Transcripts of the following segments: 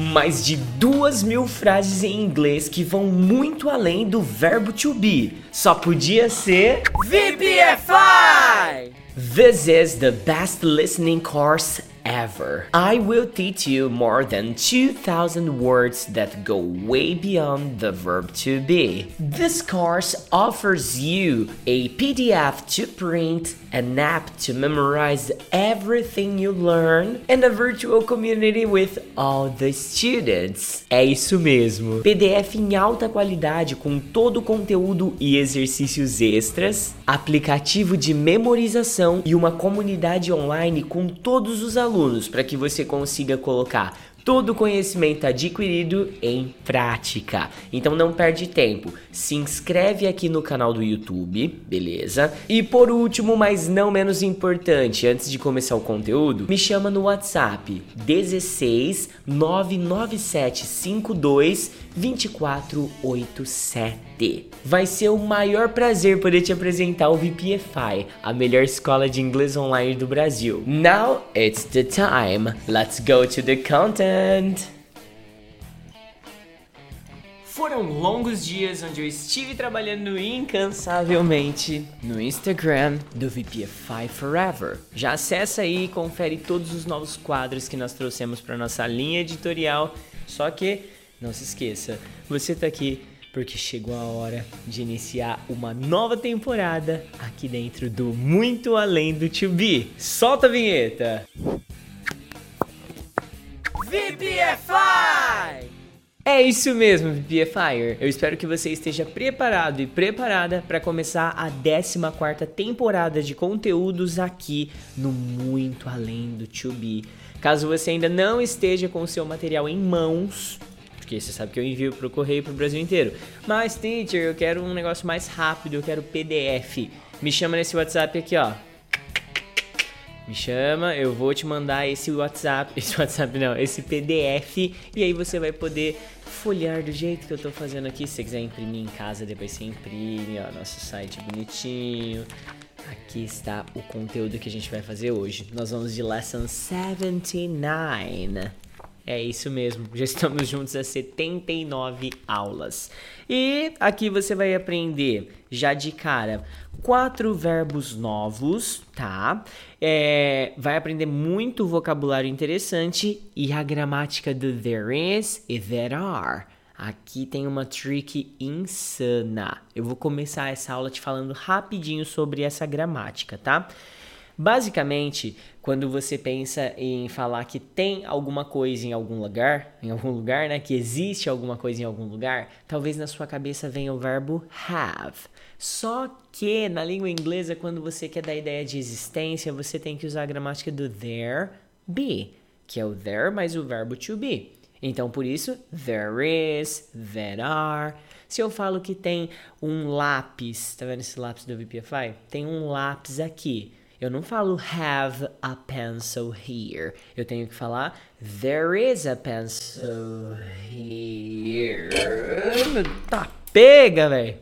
mais de duas mil frases em inglês que vão muito além do verbo to be. Só podia ser VPFI! This is the best listening course ever. I will teach you more than 2000 words that go way beyond the verb to be. This course offers you a PDF to print, an app to memorize everything you learn, and a virtual community with all the students. É isso mesmo. PDF em alta qualidade com todo o conteúdo e exercícios extras, aplicativo de memorização e uma comunidade online com todos os alunos alunos para que você consiga colocar todo o conhecimento adquirido em prática. Então não perde tempo. Se inscreve aqui no canal do YouTube, beleza? E por último, mas não menos importante, antes de começar o conteúdo, me chama no WhatsApp 16 99752 2487. Vai ser o maior prazer poder te apresentar o VPFI, a melhor escola de inglês online do Brasil. Now it's the time. Let's go to the content. Foram longos dias onde eu estive trabalhando incansavelmente no Instagram do VPFI Forever. Já acessa aí e confere todos os novos quadros que nós trouxemos para nossa linha editorial. Só que não se esqueça, você está aqui porque chegou a hora de iniciar uma nova temporada aqui dentro do Muito Além do To Be. Solta a vinheta! VPFI! É isso mesmo, VPFire. Eu espero que você esteja preparado e preparada para começar a 14 temporada de conteúdos aqui no Muito Além do To Be. Caso você ainda não esteja com o seu material em mãos, porque você sabe que eu envio pro correio pro Brasil inteiro. Mas, teacher, eu quero um negócio mais rápido, eu quero PDF. Me chama nesse WhatsApp aqui, ó. Me chama, eu vou te mandar esse WhatsApp, esse WhatsApp não, esse PDF e aí você vai poder folhear do jeito que eu tô fazendo aqui. Se você quiser imprimir em casa, depois você imprime, ó, nosso site bonitinho. Aqui está o conteúdo que a gente vai fazer hoje. Nós vamos de lesson 79. É isso mesmo, já estamos juntos há 79 aulas. E aqui você vai aprender, já de cara, quatro verbos novos, tá? É, vai aprender muito vocabulário interessante e a gramática do there is e there are. Aqui tem uma trick insana. Eu vou começar essa aula te falando rapidinho sobre essa gramática, tá? Basicamente, quando você pensa em falar que tem alguma coisa em algum lugar, em algum lugar, né, que existe alguma coisa em algum lugar, talvez na sua cabeça venha o verbo have. Só que na língua inglesa, quando você quer dar ideia de existência, você tem que usar a gramática do there be, que é o there mais o verbo to be. Então, por isso, there is, there are. Se eu falo que tem um lápis, tá vendo esse lápis do VPFI? Tem um lápis aqui. Eu não falo have a pencil here. Eu tenho que falar there is a pencil here. Tá, pega, velho.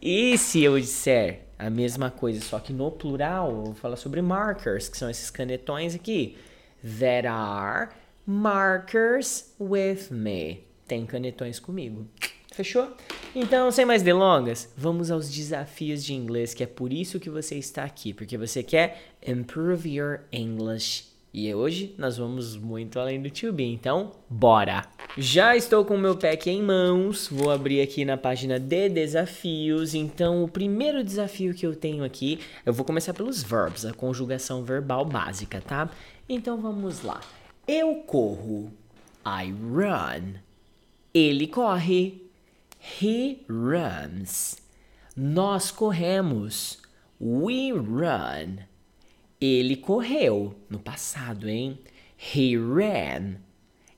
E se eu disser a mesma coisa, só que no plural, eu vou falar sobre markers, que são esses canetões aqui. There are markers with me. Tem canetões comigo. Fechou? Então, sem mais delongas, vamos aos desafios de inglês, que é por isso que você está aqui, porque você quer improve your English. E hoje nós vamos muito além do to be, então bora! Já estou com o meu pack em mãos, vou abrir aqui na página de desafios. Então, o primeiro desafio que eu tenho aqui, eu vou começar pelos verbs, a conjugação verbal básica, tá? Então vamos lá. Eu corro. I run. Ele corre. He runs. Nós corremos. We run. Ele correu no passado, hein? He ran.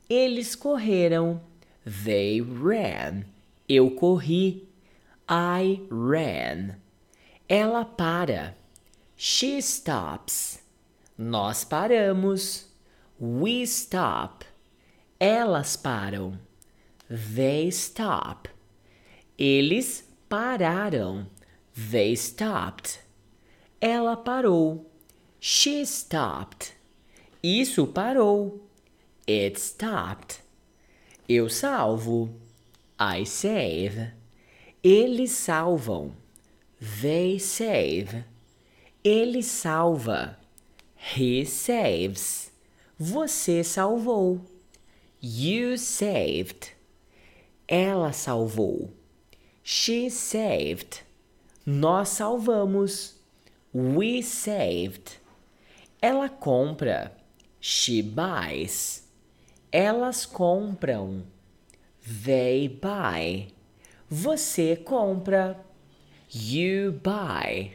Eles correram. They ran. Eu corri. I ran. Ela para. She stops. Nós paramos. We stop. Elas param. They stop. Eles pararam. They stopped. Ela parou. She stopped. Isso parou. It stopped. Eu salvo. I save. Eles salvam. They save. Ele salva. He saves. Você salvou. You saved. Ela salvou. She saved. Nós salvamos. We saved. Ela compra. She buys. Elas compram. They buy. Você compra. You buy.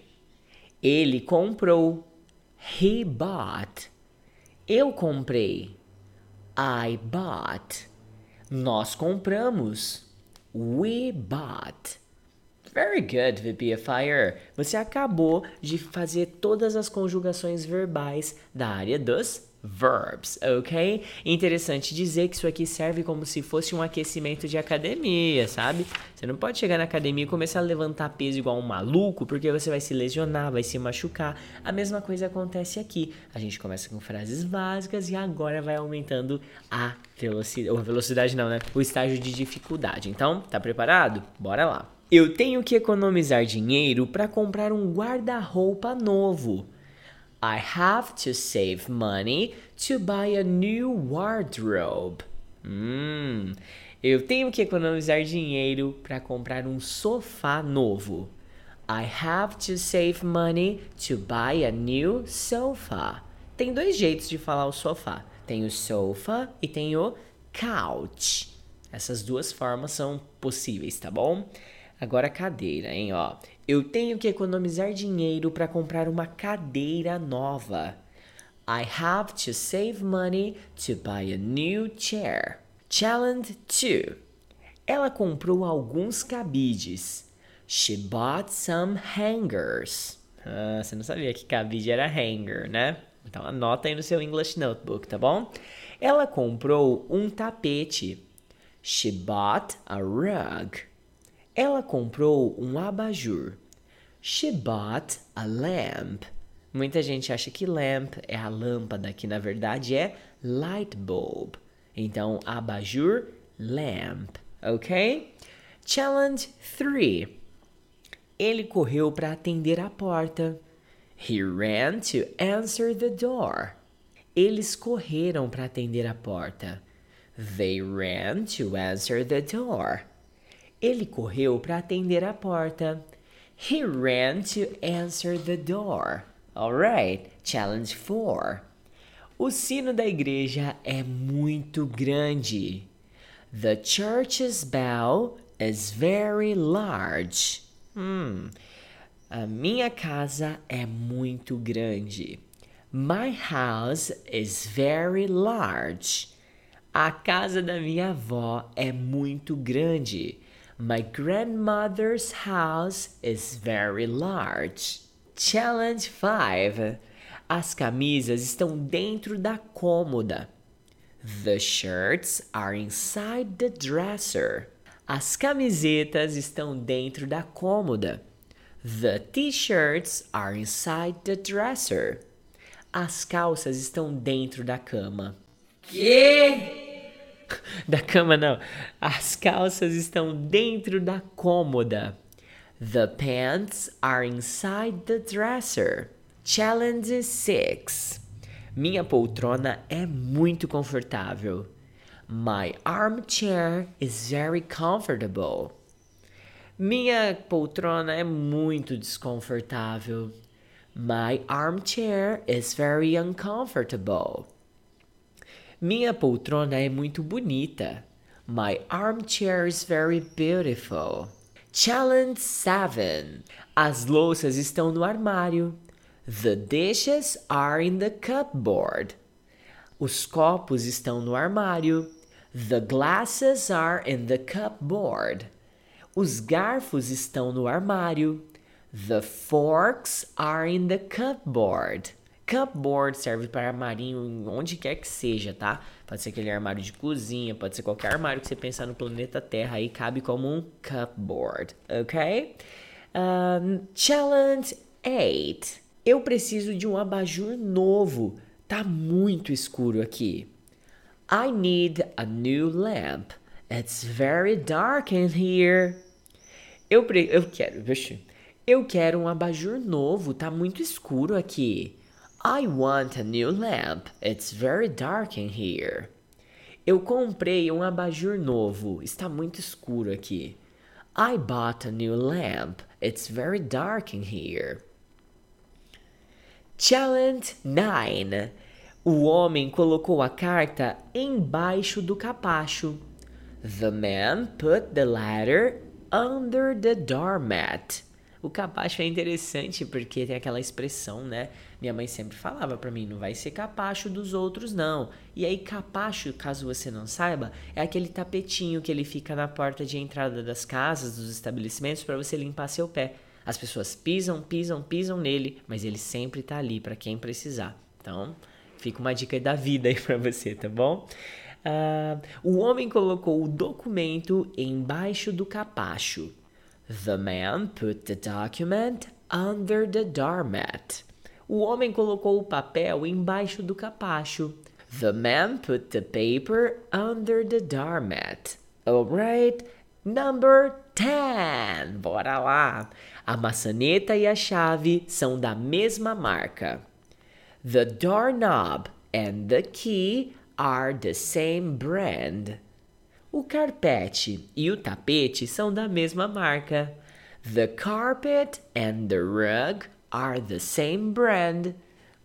Ele comprou. He bought. Eu comprei. I bought. Nós compramos. We bought. Very good, VPFire. Você acabou de fazer todas as conjugações verbais da área dos verbs, ok? Interessante dizer que isso aqui serve como se fosse um aquecimento de academia, sabe? Você não pode chegar na academia e começar a levantar peso igual um maluco, porque você vai se lesionar, vai se machucar. A mesma coisa acontece aqui. A gente começa com frases básicas e agora vai aumentando a velocidade, ou velocidade não, né? O estágio de dificuldade. Então, tá preparado? Bora lá. Eu tenho que economizar dinheiro para comprar um guarda-roupa novo. I have to save money to buy a new wardrobe. Hum, eu tenho que economizar dinheiro para comprar um sofá novo. I have to save money to buy a new sofa. Tem dois jeitos de falar o sofá. Tem o sofa e tem o couch. Essas duas formas são possíveis, tá bom? Agora cadeira, hein, ó. Eu tenho que economizar dinheiro para comprar uma cadeira nova. I have to save money to buy a new chair. Challenge 2. Ela comprou alguns cabides. She bought some hangers. Ah, você não sabia que cabide era hanger, né? Então anota aí no seu English Notebook, tá bom? Ela comprou um tapete. She bought a rug. Ela comprou um abajur. She bought a lamp. Muita gente acha que lamp é a lâmpada, que na verdade é light bulb. Então, abajur, lamp, ok? Challenge 3. Ele correu para atender a porta. He ran to answer the door. Eles correram para atender a porta. They ran to answer the door. Ele correu para atender a porta. He ran to answer the door. Alright, challenge 4. O sino da igreja é muito grande. The church's bell is very large. Hmm. A minha casa é muito grande. My house is very large. A casa da minha avó é muito grande. My grandmother's house is very large. Challenge 5. As camisas estão dentro da cômoda. The shirts are inside the dresser. As camisetas estão dentro da cômoda. The t-shirts are inside the dresser. As calças estão dentro da cama. Que? da cama não. As calças estão dentro da cômoda. The pants are inside the dresser. Challenge 6. Minha poltrona é muito confortável. My armchair is very comfortable. Minha poltrona é muito desconfortável. My armchair is very uncomfortable. Minha poltrona é muito bonita. My armchair is very beautiful. Challenge 7. As louças estão no armário. The dishes are in the cupboard. Os copos estão no armário. The glasses are in the cupboard. Os garfos estão no armário. The forks are in the cupboard. Cupboard serve para armarinho onde quer que seja, tá? Pode ser aquele armário de cozinha, pode ser qualquer armário que você pensar no planeta Terra, aí cabe como um cupboard, ok? Um, challenge 8. Eu preciso de um abajur novo. Tá muito escuro aqui. I need a new lamp. It's very dark in here. Eu, eu quero, vixe. Eu quero um abajur novo, tá muito escuro aqui. I want a new lamp. It's very dark in here. Eu comprei um abajur novo, está muito escuro aqui. I bought a new lamp. It's very dark in here. Challenge 9. O homem colocou a carta embaixo do capacho. The man put the letter under the doormat. O capacho é interessante porque tem aquela expressão, né? Minha mãe sempre falava para mim, não vai ser capacho dos outros não. E aí capacho, caso você não saiba, é aquele tapetinho que ele fica na porta de entrada das casas, dos estabelecimentos para você limpar seu pé. As pessoas pisam, pisam, pisam nele, mas ele sempre tá ali para quem precisar. Então, fica uma dica da vida aí para você, tá bom? Uh, o homem colocou o documento embaixo do capacho. The man put the document under the doormat. O homem colocou o papel embaixo do capacho. The man put the paper under the doormat. Alright, number 10. Bora lá. A maçaneta e a chave são da mesma marca. The doorknob and the key are the same brand. O carpete e o tapete são da mesma marca. The carpet and the rug are the same brand.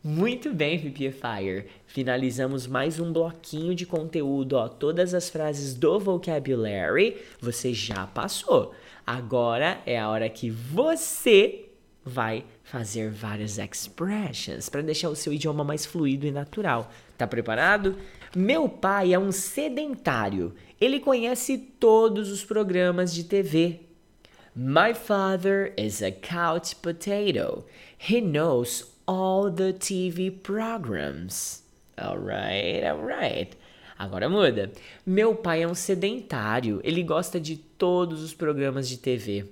Muito bem, Pipifier. Finalizamos mais um bloquinho de conteúdo, ó. Todas as frases do vocabulary você já passou. Agora é a hora que você vai fazer várias expressions para deixar o seu idioma mais fluido e natural. Tá preparado? Meu pai é um sedentário. Ele conhece todos os programas de TV. My father is a couch potato. He knows all the TV programs. Alright, alright. Agora muda. Meu pai é um sedentário. Ele gosta de todos os programas de TV.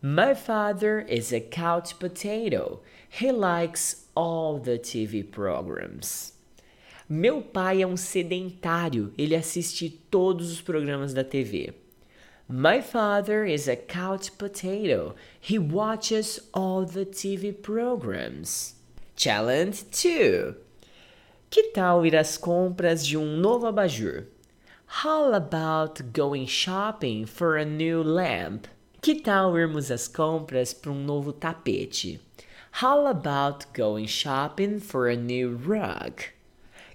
My father is a couch potato. He likes all the TV programs. Meu pai é um sedentário. Ele assiste todos os programas da TV. My father is a couch potato. He watches all the TV programs. Challenge 2. Que tal ir às compras de um novo abajur? How about going shopping for a new lamp? Que tal irmos às compras para um novo tapete? How about going shopping for a new rug?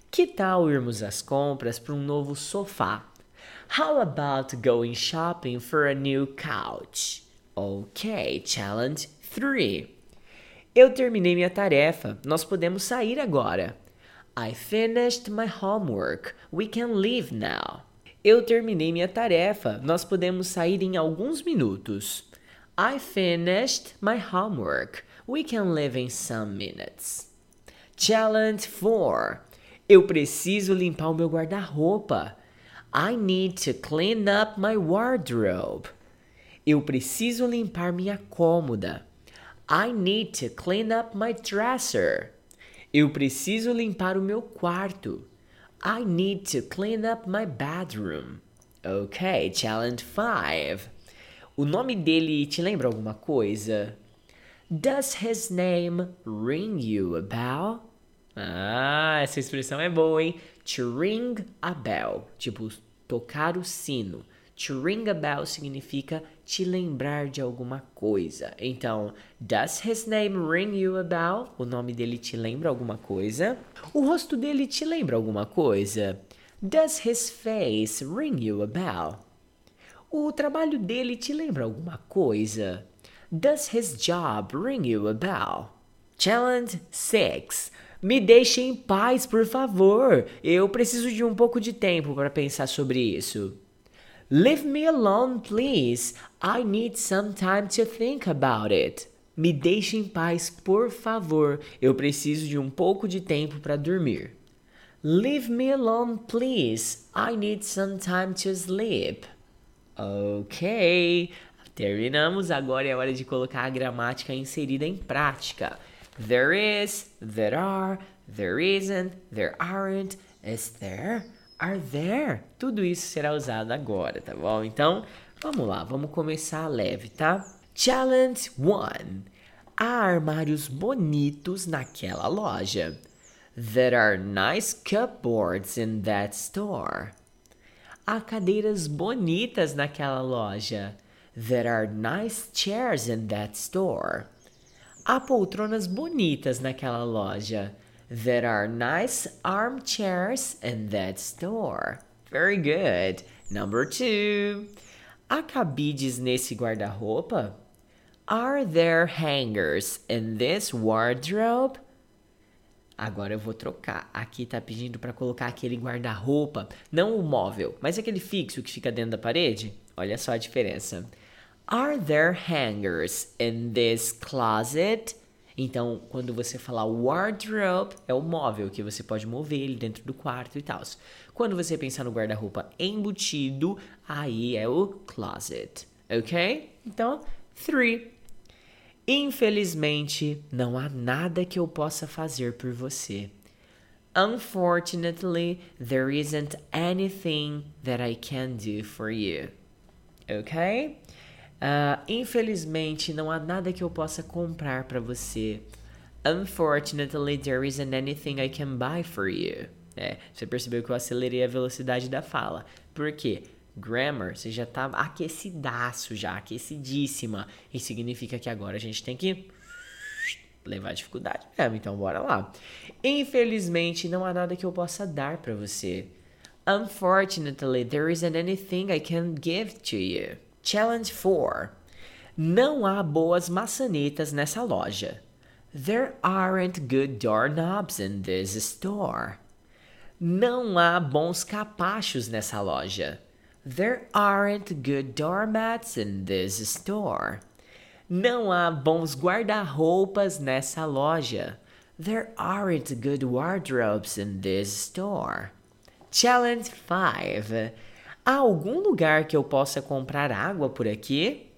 Que tal irmos às compras para um novo sofá? How about going shopping for a new couch? Ok, challenge 3. Eu terminei minha tarefa. Nós podemos sair agora. I finished my homework. We can leave now. Eu terminei minha tarefa. Nós podemos sair em alguns minutos. I finished my homework. We can leave in some minutes. Challenge 4. Eu preciso limpar o meu guarda-roupa. I need to clean up my wardrobe. Eu preciso limpar minha cômoda. I need to clean up my dresser. Eu preciso limpar o meu quarto. I need to clean up my bedroom. Ok, challenge 5. O nome dele te lembra alguma coisa? Does his name ring you a bell? Ah, essa expressão é boa, hein? To ring a bell, tipo tocar o sino. To ring a bell significa te lembrar de alguma coisa. Então, does his name ring you a bell? O nome dele te lembra alguma coisa? O rosto dele te lembra alguma coisa? Does his face ring you a bell? O trabalho dele te lembra alguma coisa? Does his job ring you a bell? Challenge 6. Me deixe em paz, por favor. Eu preciso de um pouco de tempo para pensar sobre isso. Leave me alone, please. I need some time to think about it. Me deixe em paz, por favor. Eu preciso de um pouco de tempo para dormir. Leave me alone, please. I need some time to sleep. Ok. Terminamos. Agora é hora de colocar a gramática inserida em prática. There is, there are, there isn't, there aren't, is there, are there. Tudo isso será usado agora, tá bom? Então, vamos lá, vamos começar leve, tá? Challenge 1. Há armários bonitos naquela loja. There are nice cupboards in that store. Há cadeiras bonitas naquela loja. There are nice chairs in that store. Há poltronas bonitas naquela loja. There are nice armchairs in that store. Very good. Number two. Há cabides nesse guarda-roupa? Are there hangers in this wardrobe? Agora eu vou trocar. Aqui tá pedindo para colocar aquele guarda-roupa, não o móvel, mas aquele fixo que fica dentro da parede. Olha só a diferença. Are there hangers in this closet? Então, quando você falar wardrobe, é o móvel que você pode mover ele dentro do quarto e tal. Quando você pensar no guarda-roupa embutido, aí é o closet, ok? Então, three. Infelizmente, não há nada que eu possa fazer por você. Unfortunately, there isn't anything that I can do for you. Ok? Uh, infelizmente, não há nada que eu possa comprar para você. Unfortunately, there isn't anything I can buy for you. É, você percebeu que eu acelerei a velocidade da fala. Por quê? Grammar, você já tá aquecidaço já, aquecidíssima. E significa que agora a gente tem que levar a dificuldade mesmo. Então, bora lá. Infelizmente, não há nada que eu possa dar para você. Unfortunately, there isn't anything I can give to you. Challenge 4. Não há boas maçanetas nessa loja. There aren't good doorknobs in this store. Não há bons capachos nessa loja. There aren't good doormats in this store. Não há bons guarda-roupas nessa loja. There aren't good wardrobes in this store. Challenge 5. Há algum lugar que eu possa comprar água por aqui?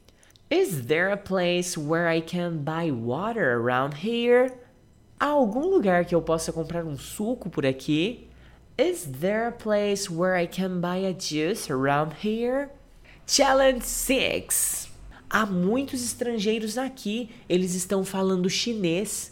Is there a place where I can buy water around here? Há algum lugar que eu possa comprar um suco por aqui? Is there a place where I can buy a juice around here? Challenge 6. Há muitos estrangeiros aqui, eles estão falando chinês.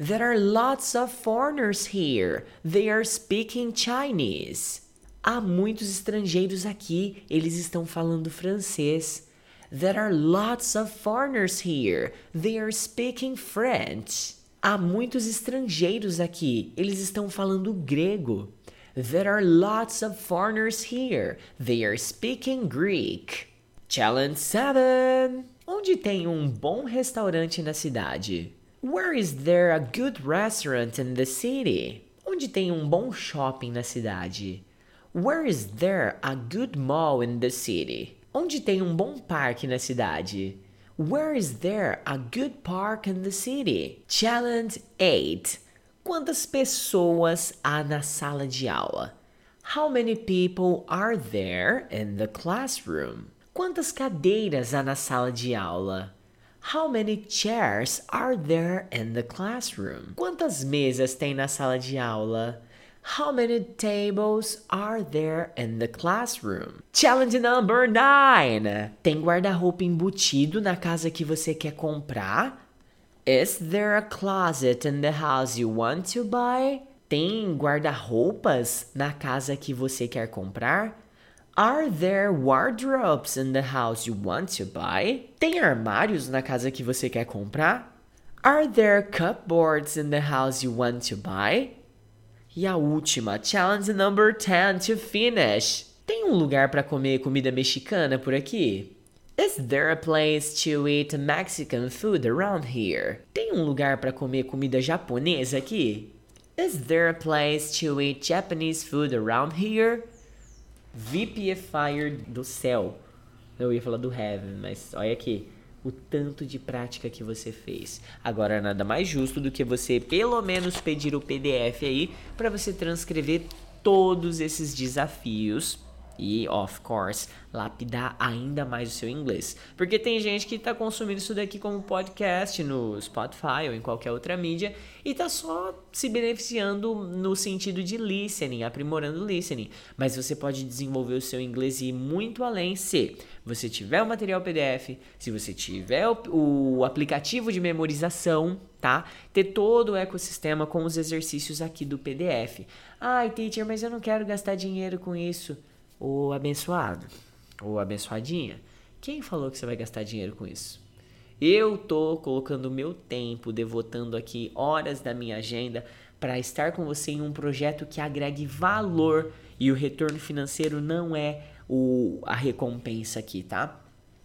There are lots of foreigners here. They are speaking Chinese. Há muitos estrangeiros aqui, eles estão falando francês. There are lots of foreigners here. They are speaking French. Há muitos estrangeiros aqui, eles estão falando grego. There are lots of foreigners here. They are speaking Greek. Challenge 7. Onde tem um bom restaurante na cidade? Where is there a good restaurant in the city? Onde tem um bom shopping na cidade? Where is there a good mall in the city? Onde tem um bom parque na cidade? Where is there a good park in the city? Challenge 8. Quantas pessoas há na sala de aula? How many people are there in the classroom? Quantas cadeiras há na sala de aula? How many chairs are there in the classroom? Quantas mesas tem na sala de aula? How many tables are there in the classroom? Challenge number 9. Tem guarda-roupa embutido na casa que você quer comprar? Is there a closet in the house you want to buy? Tem guarda-roupas na casa que você quer comprar? Are there wardrobes in the house you want to buy? Tem armários na casa que você quer comprar? Are there cupboards in the house you want to buy? E a última, challenge number 10 to finish. Tem um lugar para comer comida mexicana por aqui? Is there a place to eat Mexican food around here? Tem um lugar para comer comida japonesa aqui? Is there a place to eat Japanese food around here? VPFire do céu. Eu ia falar do heaven, mas olha aqui o tanto de prática que você fez. Agora nada mais justo do que você pelo menos pedir o PDF aí para você transcrever todos esses desafios e, of course, lapidar ainda mais o seu inglês. Porque tem gente que está consumindo isso daqui como podcast no Spotify ou em qualquer outra mídia e está só se beneficiando no sentido de listening, aprimorando listening. Mas você pode desenvolver o seu inglês e ir muito além se você tiver o material PDF, se você tiver o, o aplicativo de memorização, tá? Ter todo o ecossistema com os exercícios aqui do PDF. Ai, teacher, mas eu não quero gastar dinheiro com isso. O abençoado, ou abençoadinha, quem falou que você vai gastar dinheiro com isso? Eu tô colocando meu tempo, devotando aqui horas da minha agenda para estar com você em um projeto que agregue valor e o retorno financeiro não é o, a recompensa aqui, tá?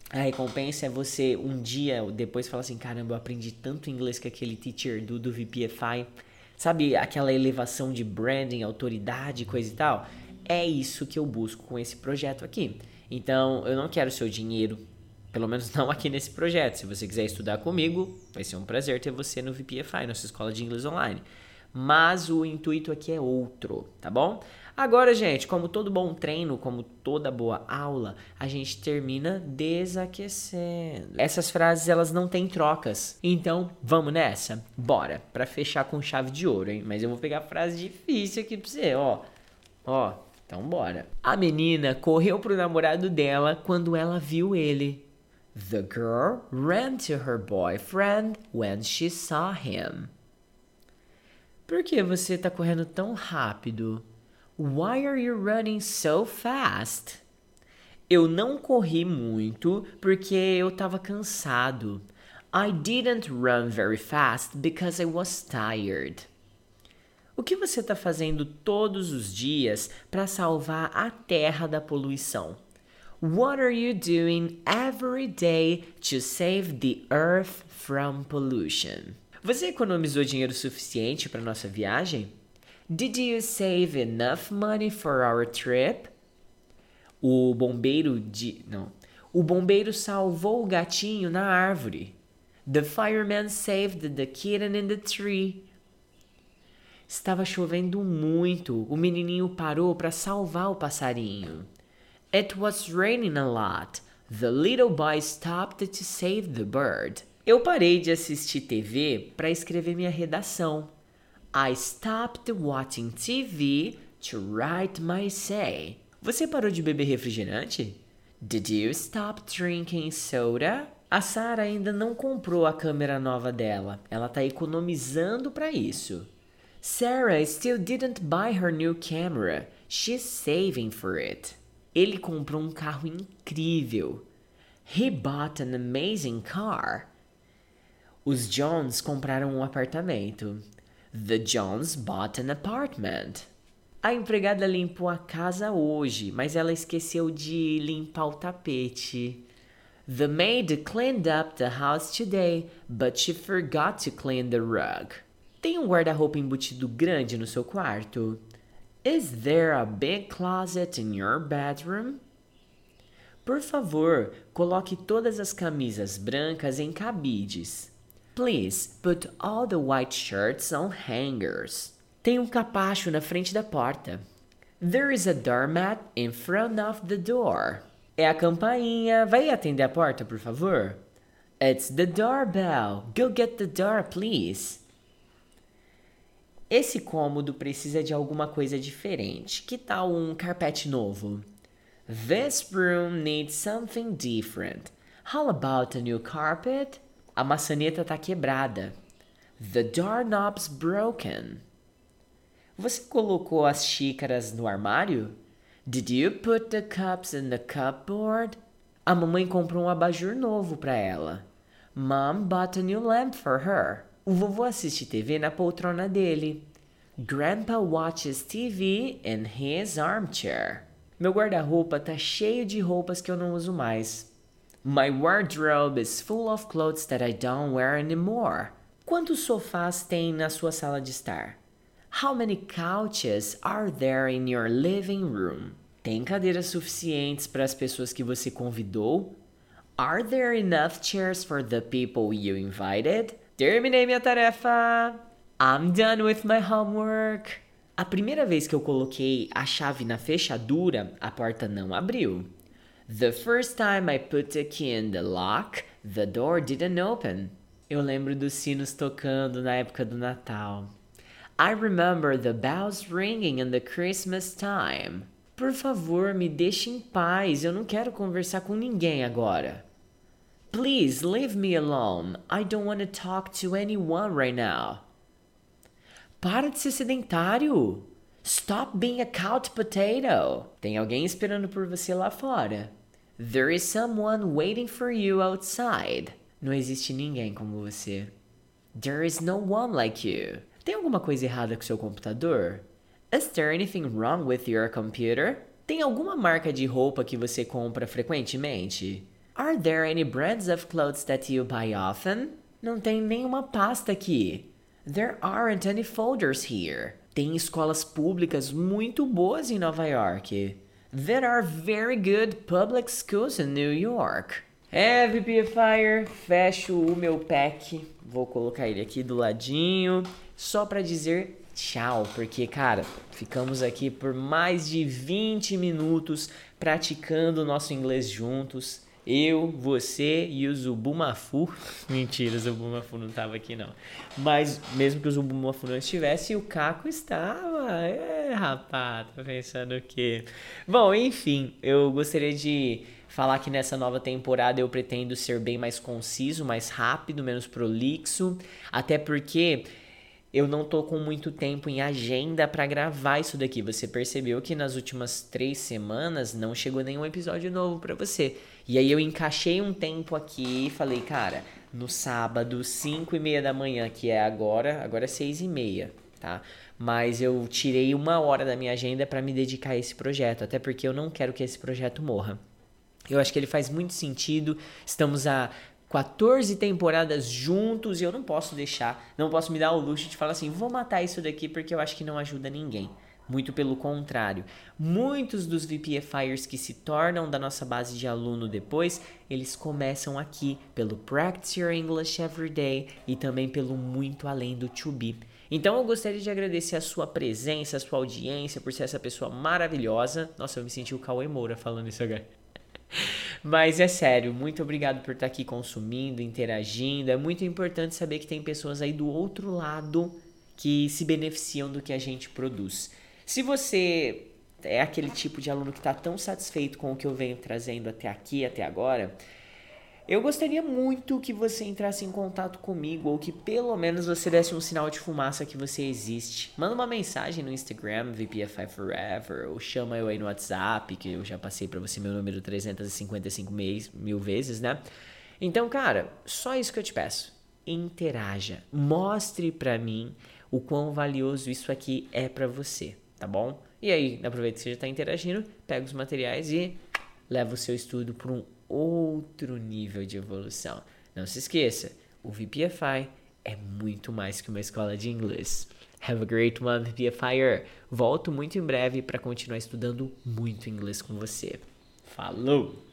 A recompensa é você um dia depois falar assim: caramba, eu aprendi tanto inglês com aquele teacher do, do VPFI. Sabe aquela elevação de branding, autoridade, coisa e tal? É isso que eu busco com esse projeto aqui. Então, eu não quero seu dinheiro, pelo menos não aqui nesse projeto. Se você quiser estudar comigo, vai ser um prazer ter você no VPFI, nossa escola de inglês online. Mas o intuito aqui é outro, tá bom? Agora, gente, como todo bom treino, como toda boa aula, a gente termina desaquecendo. Essas frases elas não têm trocas. Então, vamos nessa? Bora, para fechar com chave de ouro, hein? Mas eu vou pegar frase difícil aqui pra você, ó. Ó, então bora. A menina correu pro namorado dela quando ela viu ele. The girl ran to her boyfriend when she saw him. Por que você tá correndo tão rápido? Why are you running so fast? Eu não corri muito porque eu estava cansado. I didn't run very fast because I was tired. O que você está fazendo todos os dias para salvar a Terra da poluição? What are you doing every day to save the Earth from pollution? Você economizou dinheiro suficiente para nossa viagem? Did you save enough money for our trip? O bombeiro de. Não. O bombeiro salvou o gatinho na árvore. The fireman saved the kitten in the tree. Estava chovendo muito. O menininho parou para salvar o passarinho. It was raining a lot. The little boy stopped to save the bird. Eu parei de assistir TV para escrever minha redação. I stopped watching TV to write my essay. Você parou de beber refrigerante? Did you stop drinking soda? A Sara ainda não comprou a câmera nova dela. Ela tá economizando para isso. Sarah still didn't buy her new camera. She's saving for it. Ele comprou um carro incrível. He bought an amazing car. Os Jones compraram um apartamento. The Johns bought an apartment. A empregada limpou a casa hoje, mas ela esqueceu de limpar o tapete. The maid cleaned up the house today, but she forgot to clean the rug. Tem um guarda-roupa embutido grande no seu quarto? Is there a big closet in your bedroom? Por favor, coloque todas as camisas brancas em cabides. Please put all the white shirts on hangers. Tem um capacho na frente da porta. There is a doormat in front of the door. É a campainha. Vai atender a porta, por favor? It's the doorbell. Go get the door, please. Esse cômodo precisa de alguma coisa diferente. Que tal um carpete novo? This room needs something different. How about a new carpet? A maçaneta está quebrada. The doorknob's broken. Você colocou as xícaras no armário? Did you put the cups in the cupboard? A mamãe comprou um abajur novo para ela. Mom bought a new lamp for her. O vovô assiste TV na poltrona dele. Grandpa watches TV in his armchair. Meu guarda-roupa tá cheio de roupas que eu não uso mais. My wardrobe is full of clothes that I don't wear anymore. Quantos sofás tem na sua sala de estar? How many couches are there in your living room? Tem cadeiras suficientes para as pessoas que você convidou? Are there enough chairs for the people you invited? Terminei minha tarefa. I'm done with my homework. A primeira vez que eu coloquei a chave na fechadura, a porta não abriu. The first time I put the key in the lock, the door didn't open. Eu lembro dos sinos tocando na época do Natal. I remember the bells ringing in the Christmas time. Por favor, me deixe em paz. Eu não quero conversar com ninguém agora. Please leave me alone. I don't want to talk to anyone right now. Para de ser sedentário. Stop being a couch potato. Tem alguém esperando por você lá fora. There is someone waiting for you outside. Não existe ninguém como você. There is no one like you. Tem alguma coisa errada com seu computador? Is there anything wrong with your computer? Tem alguma marca de roupa que você compra frequentemente? Are there any brands of clothes that you buy often? Não tem nenhuma pasta aqui. There aren't any folders here. Tem escolas públicas muito boas em Nova York. There are very good public schools in New York. É, VPFire, fecho o meu pack. Vou colocar ele aqui do ladinho, só para dizer tchau, porque, cara, ficamos aqui por mais de 20 minutos praticando nosso inglês juntos. Eu, você e o Zubumafu. Mentira, o Zubumafu não estava aqui não. Mas mesmo que o Zubumafu não estivesse, o Caco estava. É, rapaz, tá pensando o quê? Bom, enfim, eu gostaria de falar que nessa nova temporada eu pretendo ser bem mais conciso, mais rápido, menos prolixo, até porque eu não tô com muito tempo em agenda para gravar isso daqui. Você percebeu que nas últimas três semanas não chegou nenhum episódio novo para você. E aí eu encaixei um tempo aqui e falei, cara, no sábado, 5 e meia da manhã, que é agora, agora é 6 e meia, tá? Mas eu tirei uma hora da minha agenda para me dedicar a esse projeto, até porque eu não quero que esse projeto morra. Eu acho que ele faz muito sentido. Estamos a 14 temporadas juntos e eu não posso deixar, não posso me dar o luxo de falar assim, vou matar isso daqui porque eu acho que não ajuda ninguém. Muito pelo contrário, muitos dos VPFires que se tornam da nossa base de aluno depois, eles começam aqui pelo Practice Your English Every Day e também pelo muito além do To Be. Então eu gostaria de agradecer a sua presença, a sua audiência, por ser essa pessoa maravilhosa. Nossa, eu me senti o Cauê Moura falando isso agora. Mas é sério, muito obrigado por estar aqui consumindo, interagindo. É muito importante saber que tem pessoas aí do outro lado que se beneficiam do que a gente produz. Se você é aquele tipo de aluno que está tão satisfeito com o que eu venho trazendo até aqui, até agora, eu gostaria muito que você entrasse em contato comigo ou que pelo menos você desse um sinal de fumaça que você existe. Manda uma mensagem no Instagram, VPFI Forever, ou chama eu aí no WhatsApp, que eu já passei para você meu número 355 mil vezes, né? Então, cara, só isso que eu te peço. Interaja. Mostre para mim o quão valioso isso aqui é para você, tá bom? E aí, aproveita que você já está interagindo, pega os materiais e leva o seu estudo para um outro nível de evolução. Não se esqueça, o VPFI é muito mais que uma escola de inglês. Have a great one, VPFIer! Volto muito em breve para continuar estudando muito inglês com você. Falou!